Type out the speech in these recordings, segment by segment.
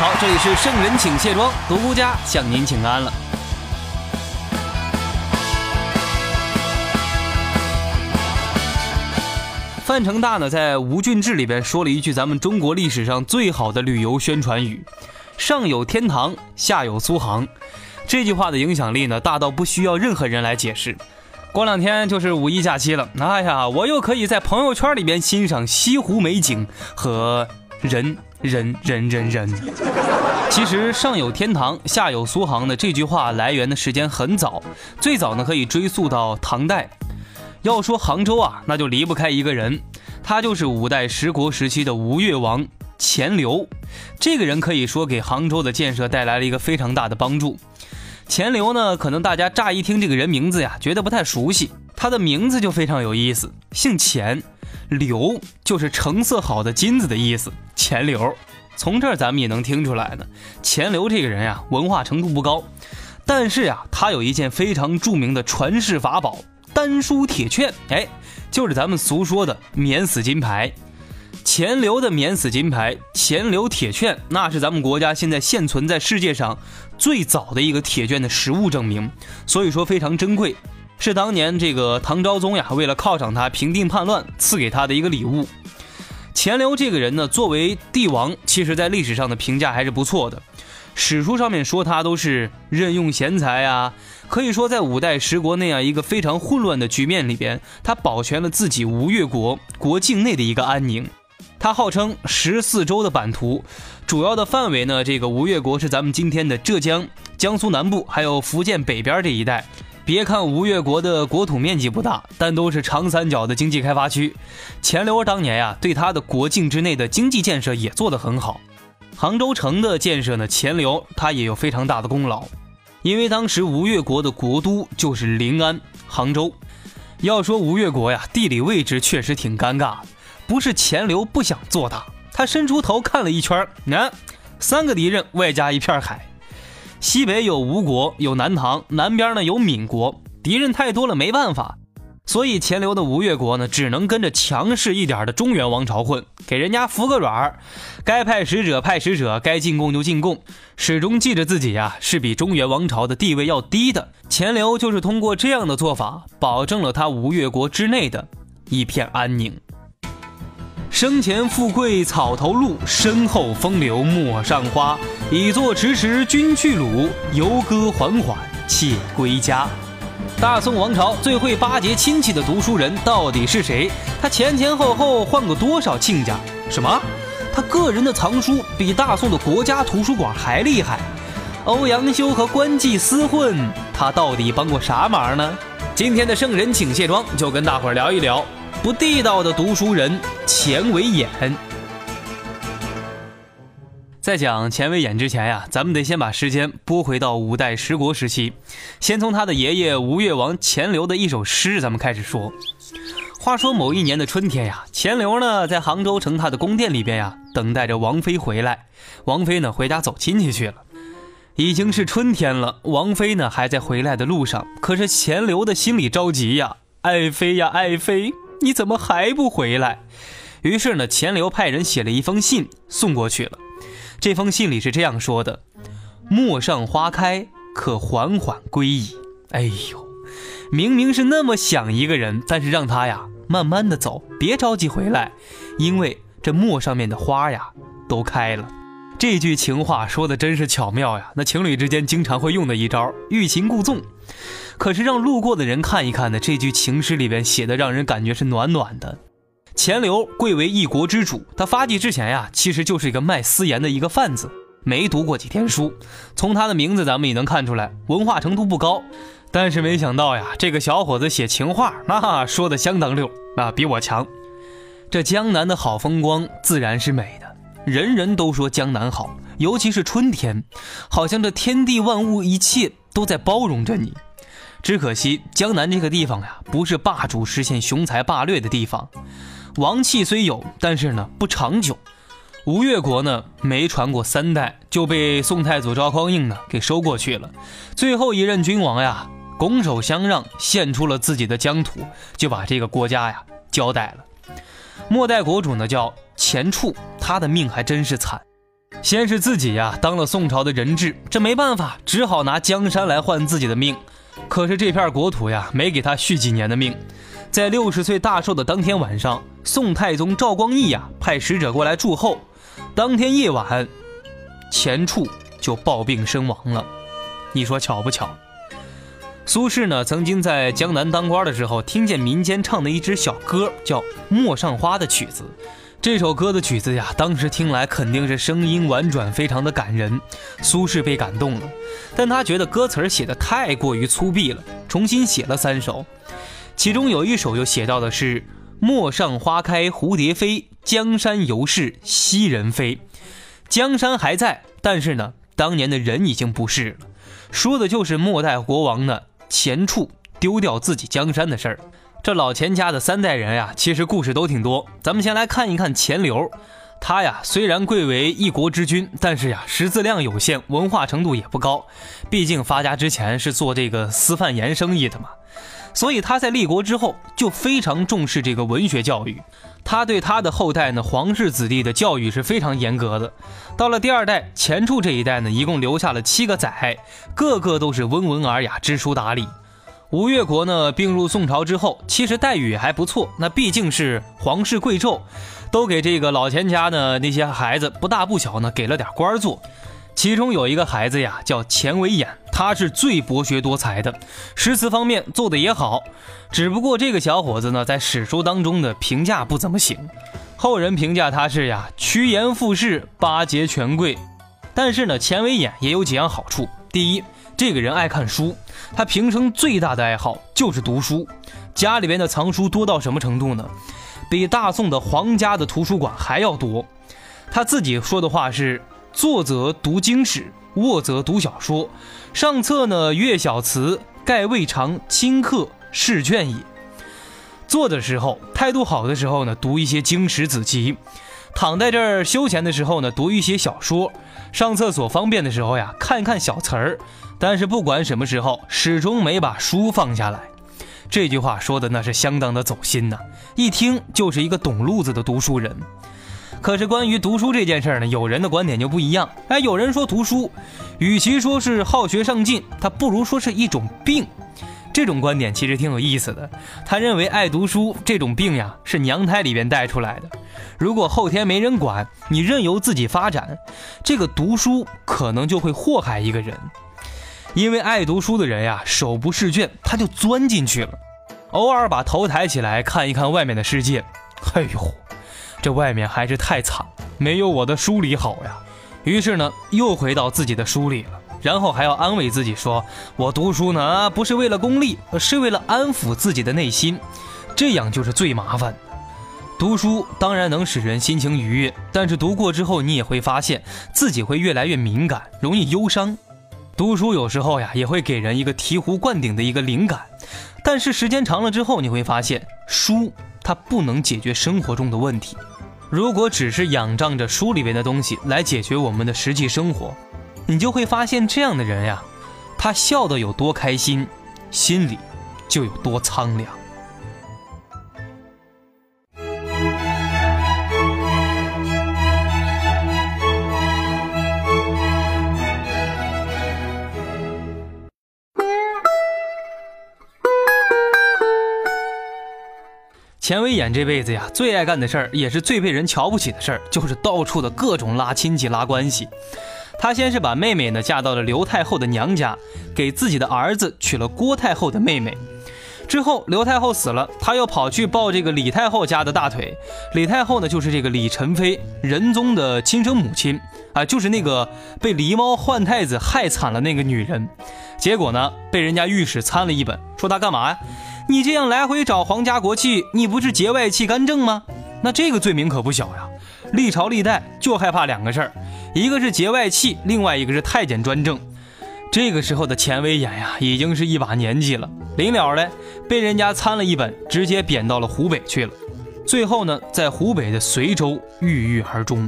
好，这里是圣人请卸妆，独孤家向您请安了。范成大呢，在《吴郡志》里边说了一句咱们中国历史上最好的旅游宣传语：“上有天堂，下有苏杭。”这句话的影响力呢，大到不需要任何人来解释。过两天就是五一假期了，哎呀，我又可以在朋友圈里边欣赏西湖美景和人人人人人。其实“上有天堂，下有苏杭”的这句话来源的时间很早，最早呢可以追溯到唐代。要说杭州啊，那就离不开一个人，他就是五代十国时期的吴越王钱镠。这个人可以说给杭州的建设带来了一个非常大的帮助。钱镠呢，可能大家乍一听这个人名字呀，觉得不太熟悉。他的名字就非常有意思，姓钱，镠就是成色好的金子的意思。钱镠，从这儿咱们也能听出来呢，钱镠这个人呀，文化程度不高，但是呀，他有一件非常著名的传世法宝。丹书铁券，哎，就是咱们俗说的免死金牌。钱镠的免死金牌，钱镠铁券，那是咱们国家现在现存在世界上最早的一个铁券的实物证明，所以说非常珍贵，是当年这个唐昭宗呀，为了犒赏他平定叛乱，赐给他的一个礼物。钱镠这个人呢，作为帝王，其实在历史上的评价还是不错的。史书上面说他都是任用贤才啊，可以说在五代十国那样一个非常混乱的局面里边，他保全了自己吴越国国境内的一个安宁。他号称十四州的版图，主要的范围呢，这个吴越国是咱们今天的浙江、江苏南部，还有福建北边这一带。别看吴越国的国土面积不大，但都是长三角的经济开发区。钱镠当年呀，对他的国境之内的经济建设也做得很好。杭州城的建设呢，钱镠他也有非常大的功劳，因为当时吴越国的国都就是临安，杭州。要说吴越国呀，地理位置确实挺尴尬，不是钱镠不想做大，他伸出头看了一圈，那三个敌人外加一片海，西北有吴国，有南唐，南边呢有闽国，敌人太多了，没办法。所以钱镠的吴越国呢，只能跟着强势一点的中原王朝混，给人家服个软儿，该派使者派使者，该进贡就进贡，始终记着自己呀是比中原王朝的地位要低的。钱镠就是通过这样的做法，保证了他吴越国之内的一片安宁。生前富贵草头露，身后风流陌上花。已作迟迟君去鲁，游歌缓缓且归家。大宋王朝最会巴结亲戚的读书人到底是谁？他前前后后换过多少亲家？什么？他个人的藏书比大宋的国家图书馆还厉害？欧阳修和官妓厮混，他到底帮过啥忙呢？今天的圣人请卸妆，就跟大伙儿聊一聊不地道的读书人钱维演。在讲钱维演之前呀，咱们得先把时间拨回到五代十国时期，先从他的爷爷吴越王钱镠的一首诗咱们开始说。话说某一年的春天呀，钱镠呢在杭州城他的宫殿里边呀，等待着王妃回来。王妃呢回家走亲戚去了，已经是春天了，王妃呢还在回来的路上。可是钱镠的心里着急呀，爱妃呀爱妃，你怎么还不回来？于是呢，钱镠派人写了一封信送过去了。这封信里是这样说的：“陌上花开，可缓缓归矣。”哎呦，明明是那么想一个人，但是让他呀慢慢的走，别着急回来，因为这陌上面的花呀都开了。这句情话说的真是巧妙呀，那情侣之间经常会用的一招欲擒故纵。可是让路过的人看一看呢，这句情诗里边写的让人感觉是暖暖的。钱镠贵为一国之主，他发迹之前呀，其实就是一个卖私盐的一个贩子，没读过几天书。从他的名字咱们也能看出来，文化程度不高。但是没想到呀，这个小伙子写情话，那说的相当溜，那比我强。这江南的好风光自然是美的，人人都说江南好，尤其是春天，好像这天地万物一切都在包容着你。只可惜江南这个地方呀，不是霸主实现雄才霸略的地方，王气虽有，但是呢不长久。吴越国呢没传过三代，就被宋太祖赵匡胤呢给收过去了。最后一任君王呀，拱手相让，献出了自己的疆土，就把这个国家呀交代了。末代国主呢叫钱俶，他的命还真是惨。先是自己呀当了宋朝的人质，这没办法，只好拿江山来换自己的命。可是这片国土呀没给他续几年的命。在六十岁大寿的当天晚上，宋太宗赵光义呀派使者过来祝后。当天夜晚，钱俶就暴病身亡了。你说巧不巧？苏轼呢，曾经在江南当官的时候，听见民间唱的一支小歌，叫《陌上花》的曲子。这首歌的曲子呀，当时听来肯定是声音婉转，非常的感人。苏轼被感动了，但他觉得歌词写的太过于粗鄙了，重新写了三首。其中有一首又写到的是。陌上花开蝴蝶飞，江山犹是昔人飞。江山还在，但是呢，当年的人已经不是了。说的就是末代国王呢钱俶丢掉自己江山的事儿。这老钱家的三代人呀，其实故事都挺多。咱们先来看一看钱流，他呀虽然贵为一国之君，但是呀识字量有限，文化程度也不高。毕竟发家之前是做这个私贩盐生意的嘛。所以他在立国之后就非常重视这个文学教育，他对他的后代呢，皇室子弟的教育是非常严格的。到了第二代钱俶这一代呢，一共留下了七个仔，个个都是温文尔雅、知书达理。吴越国呢并入宋朝之后，其实待遇还不错，那毕竟是皇室贵胄，都给这个老钱家的那些孩子不大不小呢，给了点官做。其中有一个孩子呀，叫钱维演，他是最博学多才的，诗词方面做的也好。只不过这个小伙子呢，在史书当中的评价不怎么行，后人评价他是呀，趋炎附势，巴结权贵。但是呢，钱维演也有几样好处：第一，这个人爱看书，他平生最大的爱好就是读书，家里边的藏书多到什么程度呢？比大宋的皇家的图书馆还要多。他自己说的话是。坐则读经史，卧则读小说，上册呢阅小词，盖未尝轻客试卷也。坐的时候，态度好的时候呢，读一些经史子集；躺在这儿休闲的时候呢，读一些小说；上厕所方便的时候呀，看一看小词儿。但是不管什么时候，始终没把书放下来。这句话说的那是相当的走心呐，一听就是一个懂路子的读书人。可是关于读书这件事呢，有人的观点就不一样。哎，有人说读书，与其说是好学上进，它不如说是一种病。这种观点其实挺有意思的。他认为爱读书这种病呀，是娘胎里边带出来的。如果后天没人管你，任由自己发展，这个读书可能就会祸害一个人。因为爱读书的人呀，手不释卷，他就钻进去了，偶尔把头抬起来看一看外面的世界。哎呦！这外面还是太惨，没有我的书里好呀。于是呢，又回到自己的书里了，然后还要安慰自己说：“我读书呢，不是为了功利，是为了安抚自己的内心。”这样就是最麻烦。读书当然能使人心情愉悦，但是读过之后，你也会发现自己会越来越敏感，容易忧伤。读书有时候呀，也会给人一个醍醐灌顶的一个灵感，但是时间长了之后，你会发现书。它不能解决生活中的问题。如果只是仰仗着书里边的东西来解决我们的实际生活，你就会发现这样的人呀，他笑得有多开心，心里就有多苍凉。钱维演这辈子呀，最爱干的事儿，也是最被人瞧不起的事儿，就是到处的各种拉亲戚、拉关系。他先是把妹妹呢嫁到了刘太后的娘家，给自己的儿子娶了郭太后的妹妹。之后刘太后死了，他又跑去抱这个李太后家的大腿。李太后呢，就是这个李宸妃仁宗的亲生母亲啊，就是那个被狸猫换太子害惨了那个女人。结果呢，被人家御史参了一本，说他干嘛呀？你这样来回找皇家国戚，你不是节外气干政吗？那这个罪名可不小呀。历朝历代就害怕两个事儿，一个是节外戚，另外一个是太监专政。这个时候的钱维演呀，已经是一把年纪了，临了嘞，被人家参了一本，直接贬到了湖北去了。最后呢，在湖北的随州郁郁而终。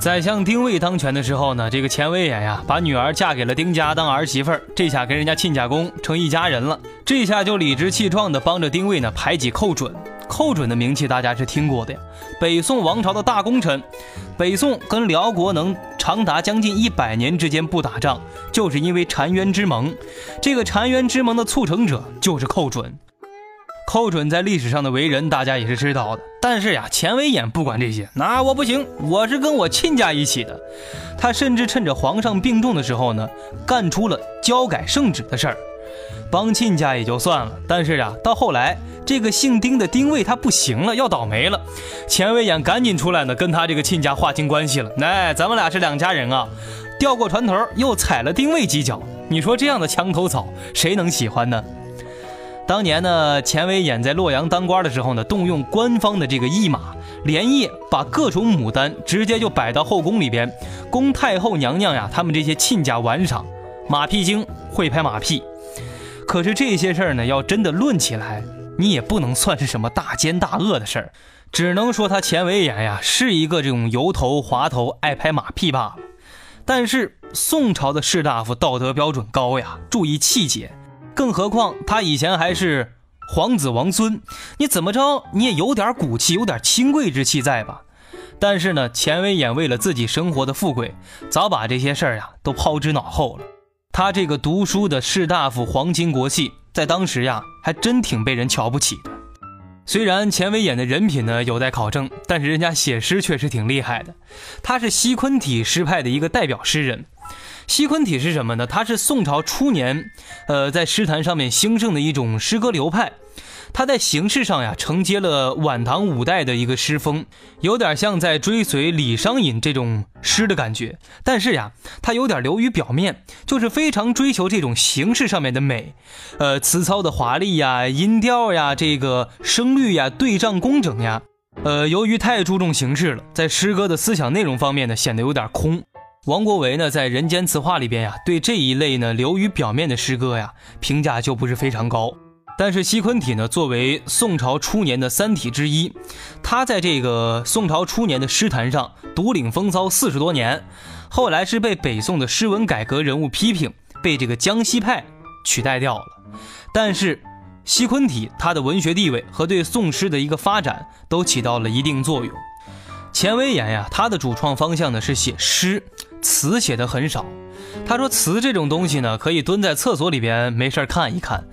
宰相丁谓当权的时候呢，这个钱维演呀，把女儿嫁给了丁家当儿媳妇儿，这下跟人家亲家公成一家人了。这下就理直气壮的帮着丁谓呢排挤寇准。寇准的名气大家是听过的呀，北宋王朝的大功臣。北宋跟辽国能长达将近一百年之间不打仗，就是因为澶渊之盟。这个澶渊之盟的促成者就是寇准。寇准在历史上的为人，大家也是知道的。但是呀，钱维演不管这些，那我不行，我是跟我亲家一起的。他甚至趁着皇上病重的时候呢，干出了交改圣旨的事儿，帮亲家也就算了。但是呀，到后来这个姓丁的丁位他不行了，要倒霉了。钱维演赶紧出来呢，跟他这个亲家划清关系了。哎，咱们俩是两家人啊，掉过船头又踩了丁位几脚。你说这样的墙头草，谁能喜欢呢？当年呢，钱维演在洛阳当官的时候呢，动用官方的这个驿马，连夜把各种牡丹直接就摆到后宫里边，供太后娘娘呀他们这些亲家玩赏。马屁精会拍马屁，可是这些事儿呢，要真的论起来，你也不能算是什么大奸大恶的事儿，只能说他钱维演呀是一个这种油头滑头、爱拍马屁罢了。但是宋朝的士大夫道德标准高呀，注意气节。更何况他以前还是皇子王孙，你怎么着你也有点骨气，有点清贵之气在吧？但是呢，钱维演为了自己生活的富贵，早把这些事儿呀都抛之脑后了。他这个读书的士大夫皇亲国戚，在当时呀还真挺被人瞧不起的。虽然钱维演的人品呢有待考证，但是人家写诗确实挺厉害的。他是西昆体诗派的一个代表诗人。西昆体是什么呢？它是宋朝初年，呃，在诗坛上面兴盛的一种诗歌流派。他在形式上呀，承接了晚唐五代的一个诗风，有点像在追随李商隐这种诗的感觉。但是呀，他有点流于表面，就是非常追求这种形式上面的美，呃，词操的华丽呀，音调呀，这个声律呀，对仗工整呀。呃，由于太注重形式了，在诗歌的思想内容方面呢，显得有点空。王国维呢，在《人间词话》里边呀，对这一类呢流于表面的诗歌呀，评价就不是非常高。但是西昆体呢，作为宋朝初年的三体之一，他在这个宋朝初年的诗坛上独领风骚四十多年，后来是被北宋的诗文改革人物批评，被这个江西派取代掉了。但是西昆体他的文学地位和对宋诗的一个发展都起到了一定作用。钱维演呀，他的主创方向呢是写诗。词写的很少，他说词这种东西呢，可以蹲在厕所里边没事看一看，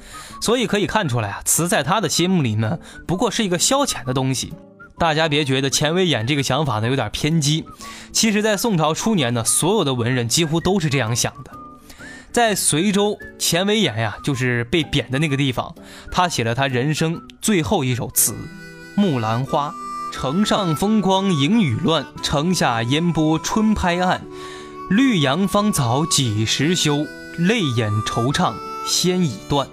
所以可以看出来啊，词在他的心目里呢，不过是一个消遣的东西。大家别觉得钱维演这个想法呢有点偏激，其实，在宋朝初年呢，所有的文人几乎都是这样想的。在随州，钱维演呀，就是被贬的那个地方，他写了他人生最后一首词《木兰花》。城上风光迎雨乱，城下烟波春拍岸。绿杨芳草几时休？泪眼惆怅先已断。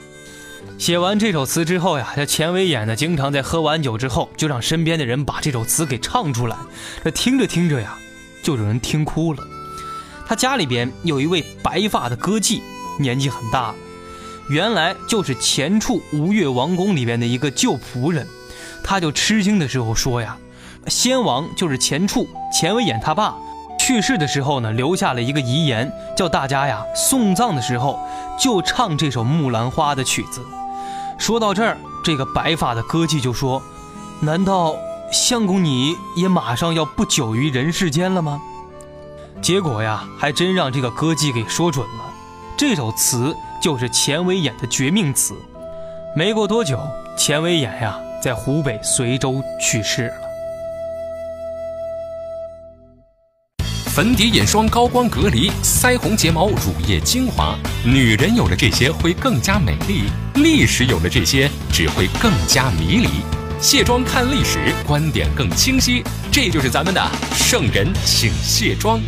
写完这首词之后呀，这钱维演呢，经常在喝完酒之后，就让身边的人把这首词给唱出来。这听着听着呀，就有人听哭了。他家里边有一位白发的歌妓，年纪很大了，原来就是前处吴越王宫里边的一个旧仆人。他就吃惊的时候说呀，先王就是钱处钱维演他爸去世的时候呢，留下了一个遗言，叫大家呀送葬的时候就唱这首《木兰花》的曲子。说到这儿，这个白发的歌妓就说：“难道相公你也马上要不久于人世间了吗？”结果呀，还真让这个歌妓给说准了，这首词就是钱维演的绝命词。没过多久，钱维演呀。在湖北随州去世。粉底、眼霜、高光、隔离、腮红、睫毛、乳液、精华，女人有了这些会更加美丽；历史有了这些只会更加迷离。卸妆看历史，观点更清晰。这就是咱们的圣人请卸妆。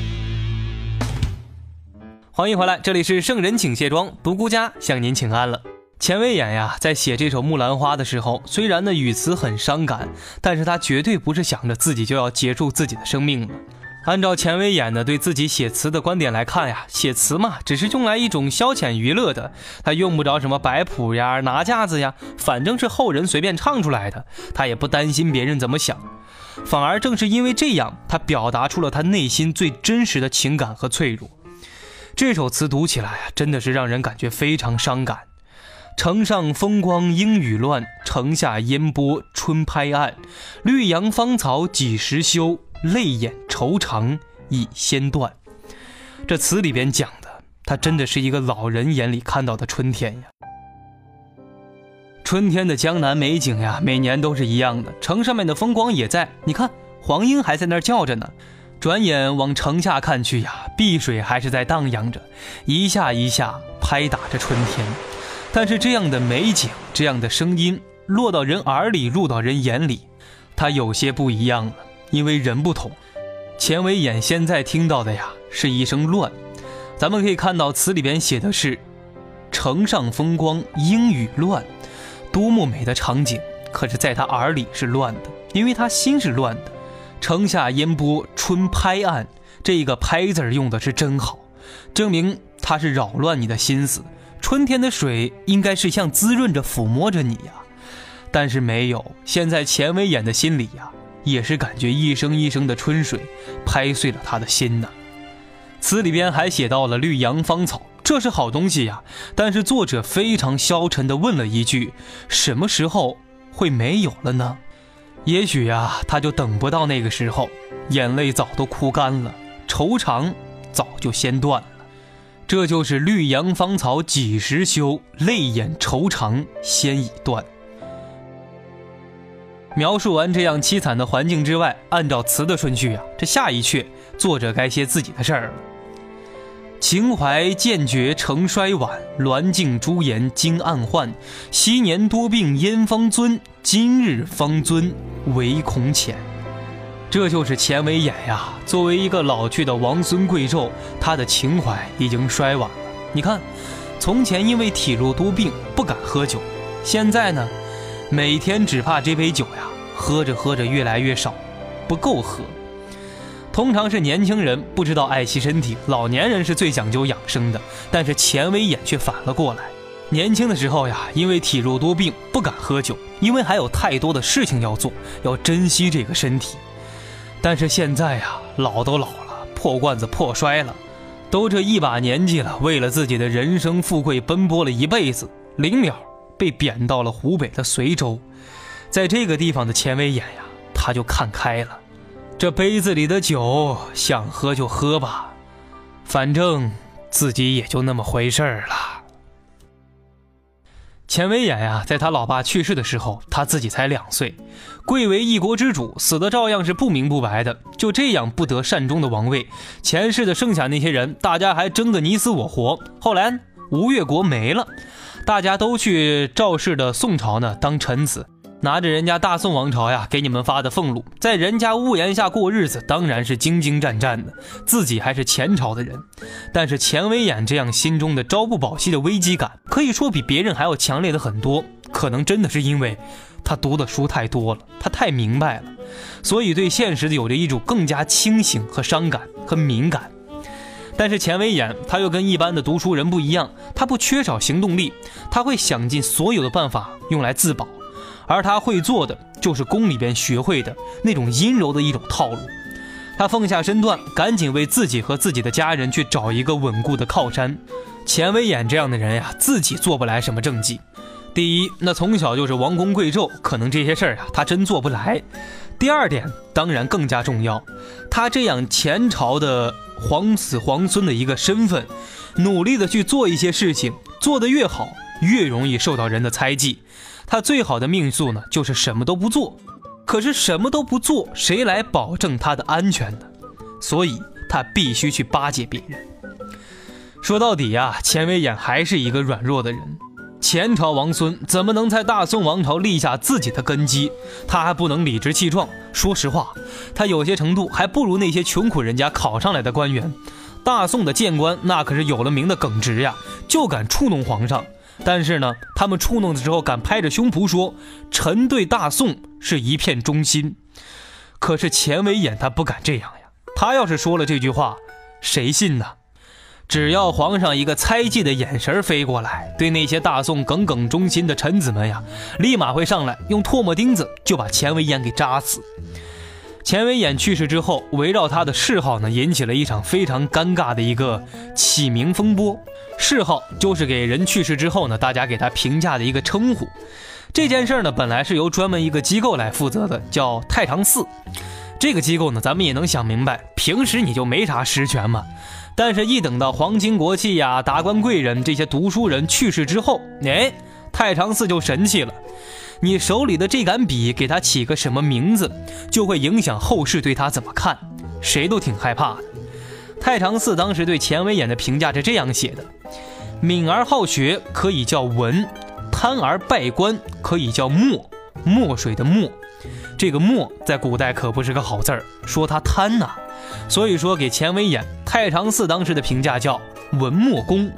欢迎回来，这里是圣人请卸妆，独孤家向您请安了。钱卫演呀，在写这首《木兰花》的时候，虽然呢语词很伤感，但是他绝对不是想着自己就要结束自己的生命了。按照钱维演的对自己写词的观点来看呀，写词嘛，只是用来一种消遣娱乐的，他用不着什么摆谱呀、拿架子呀，反正是后人随便唱出来的，他也不担心别人怎么想。反而正是因为这样，他表达出了他内心最真实的情感和脆弱。这首词读起来啊，真的是让人感觉非常伤感。城上风光阴雨乱，城下烟波春拍岸。绿杨芳草几时休？泪眼愁肠已先断。这词里边讲的，他真的是一个老人眼里看到的春天呀。春天的江南美景呀，每年都是一样的。城上面的风光也在，你看黄莺还在那儿叫着呢。转眼往城下看去呀，碧水还是在荡漾着，一下一下拍打着春天。但是这样的美景，这样的声音，落到人耳里，入到人眼里，它有些不一样了。因为人不同，钱维演现在听到的呀，是一声乱。咱们可以看到词里边写的是“城上风光阴雨乱”，多么美的场景！可是，在他耳里是乱的，因为他心是乱的。城下烟波春拍岸，这个“拍”字用的是真好，证明他是扰乱你的心思。春天的水应该是像滋润着、抚摸着你呀，但是没有。现在钱维演的心里呀，也是感觉一声一声的春水拍碎了他的心呐。词里边还写到了绿杨芳草，这是好东西呀。但是作者非常消沉地问了一句：什么时候会没有了呢？也许呀，他就等不到那个时候，眼泪早都哭干了，愁肠早就先断了。这就是绿杨芳草几时休，泪眼愁肠先已断。描述完这样凄惨的环境之外，按照词的顺序啊，这下一阙作者该写自己的事儿了。情怀渐绝成衰晚，鸾镜朱颜惊暗换。昔年多病燕方尊，今日方尊唯恐浅。这就是钱维演呀，作为一个老去的王孙贵胄，他的情怀已经衰晚了。你看，从前因为体弱多病不敢喝酒，现在呢，每天只怕这杯酒呀，喝着喝着越来越少，不够喝。通常是年轻人不知道爱惜身体，老年人是最讲究养生的，但是钱威眼却反了过来。年轻的时候呀，因为体弱多病不敢喝酒，因为还有太多的事情要做，要珍惜这个身体。但是现在呀，老都老了，破罐子破摔了，都这一把年纪了，为了自己的人生富贵奔波了一辈子，临了被贬到了湖北的随州，在这个地方的钱维演呀，他就看开了，这杯子里的酒想喝就喝吧，反正自己也就那么回事儿了。钱维演呀，在他老爸去世的时候，他自己才两岁，贵为一国之主，死的照样是不明不白的。就这样不得善终的王位，前世的剩下那些人，大家还争个你死我活。后来吴越国没了，大家都去赵氏的宋朝呢当臣子。拿着人家大宋王朝呀给你们发的俸禄，在人家屋檐下过日子，当然是兢兢战战的。自己还是前朝的人，但是钱维演这样心中的朝不保夕的危机感，可以说比别人还要强烈的很多。可能真的是因为他读的书太多了，他太明白了，所以对现实有着一种更加清醒和伤感和敏感。但是钱维演他又跟一般的读书人不一样，他不缺少行动力，他会想尽所有的办法用来自保。而他会做的就是宫里边学会的那种阴柔的一种套路。他放下身段，赶紧为自己和自己的家人去找一个稳固的靠山。钱维演这样的人呀，自己做不来什么政绩。第一，那从小就是王公贵胄，可能这些事儿啊，他真做不来。第二点，当然更加重要，他这样前朝的皇子皇孙的一个身份，努力的去做一些事情，做得越好，越容易受到人的猜忌。他最好的命数呢，就是什么都不做。可是什么都不做，谁来保证他的安全呢？所以他必须去巴结别人。说到底呀，钱维衍还是一个软弱的人。前朝王孙怎么能在大宋王朝立下自己的根基？他还不能理直气壮。说实话，他有些程度还不如那些穷苦人家考上来的官员。大宋的谏官那可是有了名的耿直呀，就敢触弄皇上。但是呢，他们触怒的时候敢拍着胸脯说：“臣对大宋是一片忠心。”可是钱维演他不敢这样呀，他要是说了这句话，谁信呢？只要皇上一个猜忌的眼神飞过来，对那些大宋耿耿忠心的臣子们呀，立马会上来用唾沫钉子就把钱维演给扎死。钱维演去世之后，围绕他的谥号呢，引起了一场非常尴尬的一个起名风波。谥号就是给人去世之后呢，大家给他评价的一个称呼。这件事呢，本来是由专门一个机构来负责的，叫太常寺。这个机构呢，咱们也能想明白，平时你就没啥实权嘛。但是，一等到皇亲国戚呀、达官贵人这些读书人去世之后，哎，太常寺就神气了。你手里的这杆笔，给他起个什么名字，就会影响后世对他怎么看，谁都挺害怕的。太常寺当时对钱维演的评价是这样写的：敏而好学，可以叫文；贪而败官，可以叫墨。墨水的墨，这个墨在古代可不是个好字儿，说他贪呐。所以说，给钱维演，太常寺当时的评价叫文墨公，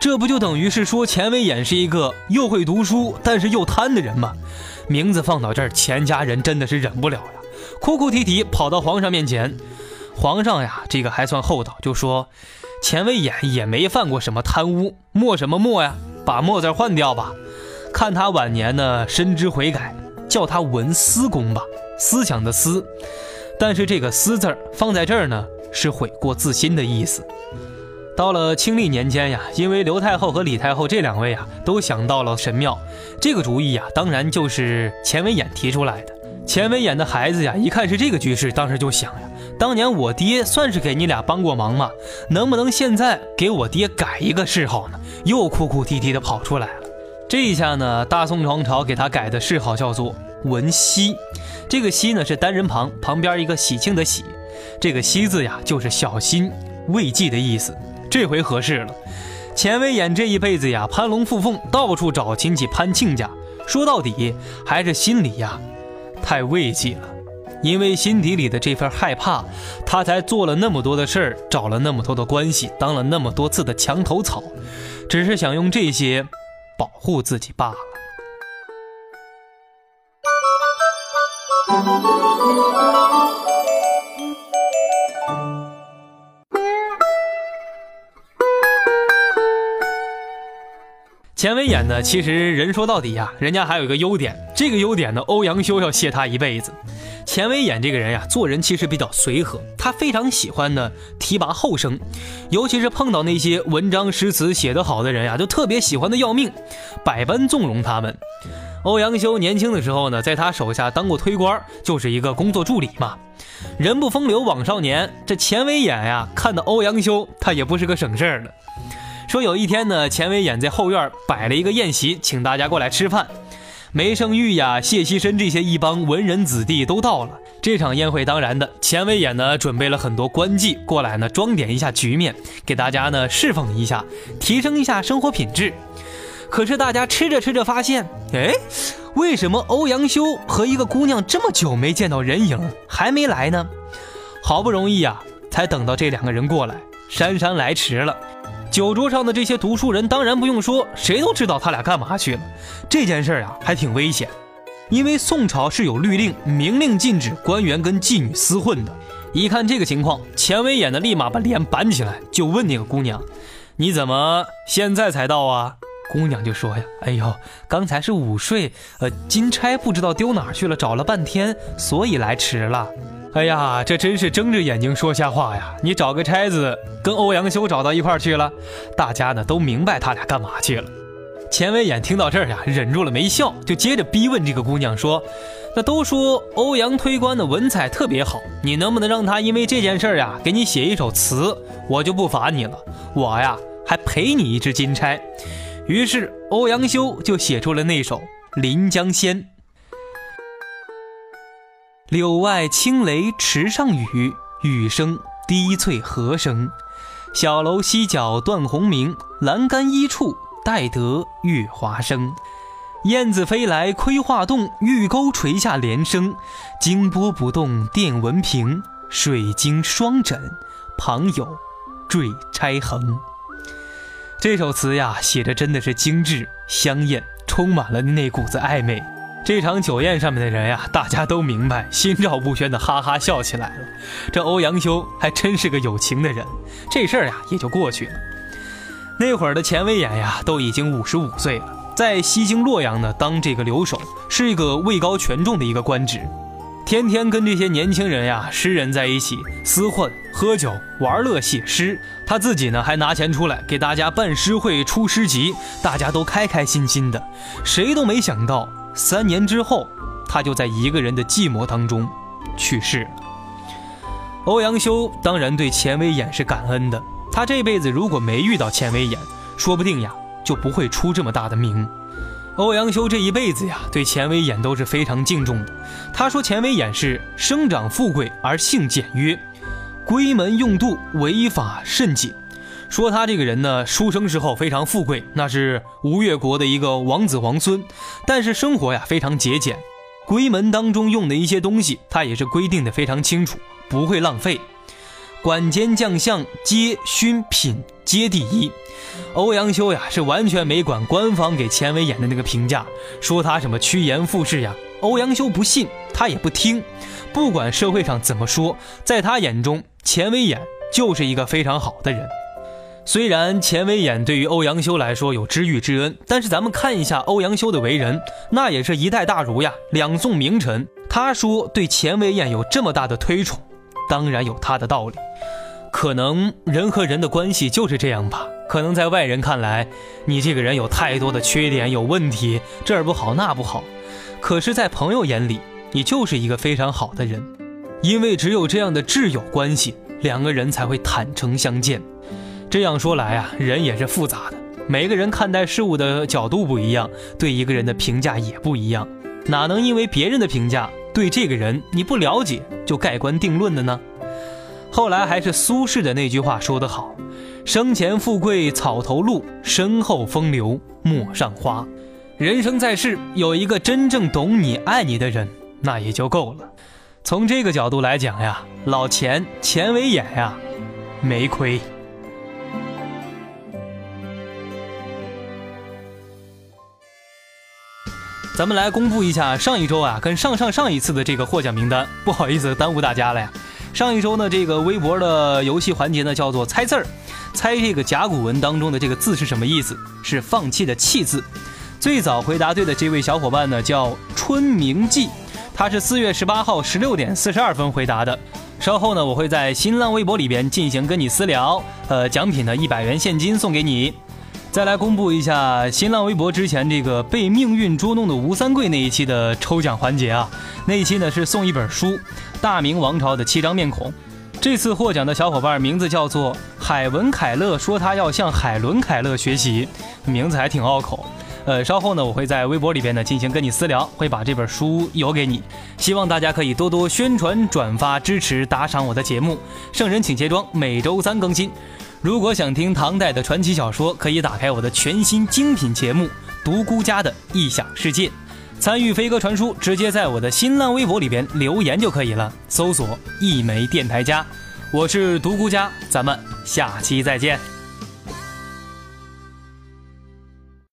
这不就等于是说钱维演是一个又会读书，但是又贪的人吗？名字放到这儿，钱家人真的是忍不了呀，哭哭啼啼跑到皇上面前。皇上呀，这个还算厚道，就说钱维演也没犯过什么贪污，墨什么墨呀，把墨字换掉吧。看他晚年呢，深知悔改，叫他文思公吧，思想的思。但是这个“思”字放在这儿呢，是悔过自新的意思。到了清历年间呀，因为刘太后和李太后这两位啊，都想到了神庙，这个主意呀，当然就是钱文演提出来的。钱文演的孩子呀，一看是这个局势，当时就想呀，当年我爹算是给你俩帮过忙嘛，能不能现在给我爹改一个谥号呢？又哭哭啼啼的跑出来了。这一下呢，大宋王朝给他改的谥号叫做文熙。这个熙呢是单人旁，旁边一个喜庆的喜，这个惜字呀就是小心畏忌的意思。这回合适了，钱威演这一辈子呀攀龙附凤，到处找亲戚攀亲家，说到底还是心里呀太畏忌了，因为心底里的这份害怕，他才做了那么多的事儿，找了那么多的关系，当了那么多次的墙头草，只是想用这些保护自己罢了。钱维演呢，其实人说到底呀，人家还有一个优点，这个优点呢，欧阳修要谢他一辈子。钱维演这个人呀，做人其实比较随和，他非常喜欢呢提拔后生，尤其是碰到那些文章诗词写得好的人呀，就特别喜欢的要命，百般纵容他们。欧阳修年轻的时候呢，在他手下当过推官，就是一个工作助理嘛。人不风流枉少年，这钱维演呀，看到欧阳修，他也不是个省事儿的。说有一天呢，钱维演在后院摆了一个宴席，请大家过来吃饭。梅圣玉呀、谢希深这些一帮文人子弟都到了。这场宴会当然的，钱维演呢准备了很多官妓过来呢，装点一下局面，给大家呢侍奉一下，提升一下生活品质。可是大家吃着吃着发现，哎，为什么欧阳修和一个姑娘这么久没见到人影，还没来呢？好不容易呀，才等到这两个人过来，姗姗来迟了。酒桌上的这些读书人当然不用说，谁都知道他俩干嘛去了。这件事儿啊，还挺危险，因为宋朝是有律令，明令禁止官员跟妓女厮混的。一看这个情况，钱威演的立马把脸板起来，就问那个姑娘：“你怎么现在才到啊？”姑娘就说呀：“哎呦，刚才是午睡，呃，金钗不知道丢哪去了，找了半天，所以来迟了。”哎呀，这真是睁着眼睛说瞎话呀！你找个差子跟欧阳修找到一块去了，大家呢都明白他俩干嘛去了。钱维演听到这儿呀，忍住了没笑，就接着逼问这个姑娘说：“那都说欧阳推官的文采特别好，你能不能让他因为这件事呀，给你写一首词？我就不罚你了，我呀还赔你一只金钗。”于是欧阳修就写出了那首《临江仙》：“柳外清雷池上雨，雨声低翠荷声。小楼西角断鸿鸣，栏杆一处待得月华生。燕子飞来窥画栋，玉钩垂下连声。惊波不动电文平，水晶双枕旁有坠钗痕。”这首词呀，写的真的是精致香艳，充满了那股子暧昧。这场酒宴上面的人呀，大家都明白，心照不宣的哈哈笑起来了。这欧阳修还真是个有情的人，这事儿呀也就过去了。那会儿的钱维演呀，都已经五十五岁了。在西京洛阳呢，当这个留守是一个位高权重的一个官职，天天跟这些年轻人呀、诗人在一起厮混、喝酒、玩乐、写诗。他自己呢，还拿钱出来给大家办诗会、出诗集，大家都开开心心的。谁都没想到，三年之后，他就在一个人的寂寞当中去世了。欧阳修当然对钱维演是感恩的，他这辈子如果没遇到钱维演，说不定呀。就不会出这么大的名。欧阳修这一辈子呀，对钱维演都是非常敬重的。他说钱维演是生长富贵而性简约，闺门用度，违法甚谨。说他这个人呢，出生时候非常富贵，那是吴越国的一个王子皇孙，但是生活呀非常节俭，闺门当中用的一些东西，他也是规定的非常清楚，不会浪费。管监将相皆勋品皆第一，欧阳修呀是完全没管官方给钱维演的那个评价，说他什么趋炎附势呀，欧阳修不信，他也不听，不管社会上怎么说，在他眼中，钱维演就是一个非常好的人。虽然钱维演对于欧阳修来说有知遇之恩，但是咱们看一下欧阳修的为人，那也是一代大儒呀，两宋名臣，他说对钱维演有这么大的推崇。当然有他的道理，可能人和人的关系就是这样吧。可能在外人看来，你这个人有太多的缺点，有问题，这儿不好那不好。可是，在朋友眼里，你就是一个非常好的人，因为只有这样的挚友关系，两个人才会坦诚相见。这样说来啊，人也是复杂的，每个人看待事物的角度不一样，对一个人的评价也不一样，哪能因为别人的评价？对这个人你不了解就盖棺定论的呢？后来还是苏轼的那句话说得好：“生前富贵草头露，身后风流陌上花。”人生在世，有一个真正懂你、爱你的人，那也就够了。从这个角度来讲呀，老钱钱为眼呀，没亏。咱们来公布一下上一周啊跟上上上一次的这个获奖名单。不好意思耽误大家了呀。上一周呢，这个微博的游戏环节呢叫做猜字儿，猜这个甲骨文当中的这个字是什么意思？是放弃的弃字。最早回答对的这位小伙伴呢叫春明记，他是四月十八号十六点四十二分回答的。稍后呢，我会在新浪微博里边进行跟你私聊，呃，奖品呢一百元现金送给你。再来公布一下新浪微博之前这个被命运捉弄的吴三桂那一期的抽奖环节啊，那一期呢是送一本书《大明王朝的七张面孔》。这次获奖的小伙伴名字叫做海文凯勒，说他要向海伦凯勒学习，名字还挺拗口。呃，稍后呢我会在微博里边呢进行跟你私聊，会把这本书邮给你。希望大家可以多多宣传、转发、支持、打赏我的节目。圣人请卸妆，每周三更新。如果想听唐代的传奇小说，可以打开我的全新精品节目《独孤家的异想世界》，参与飞鸽传书，直接在我的新浪微博里边留言就可以了，搜索“一枚电台家”，我是独孤家，咱们下期再见。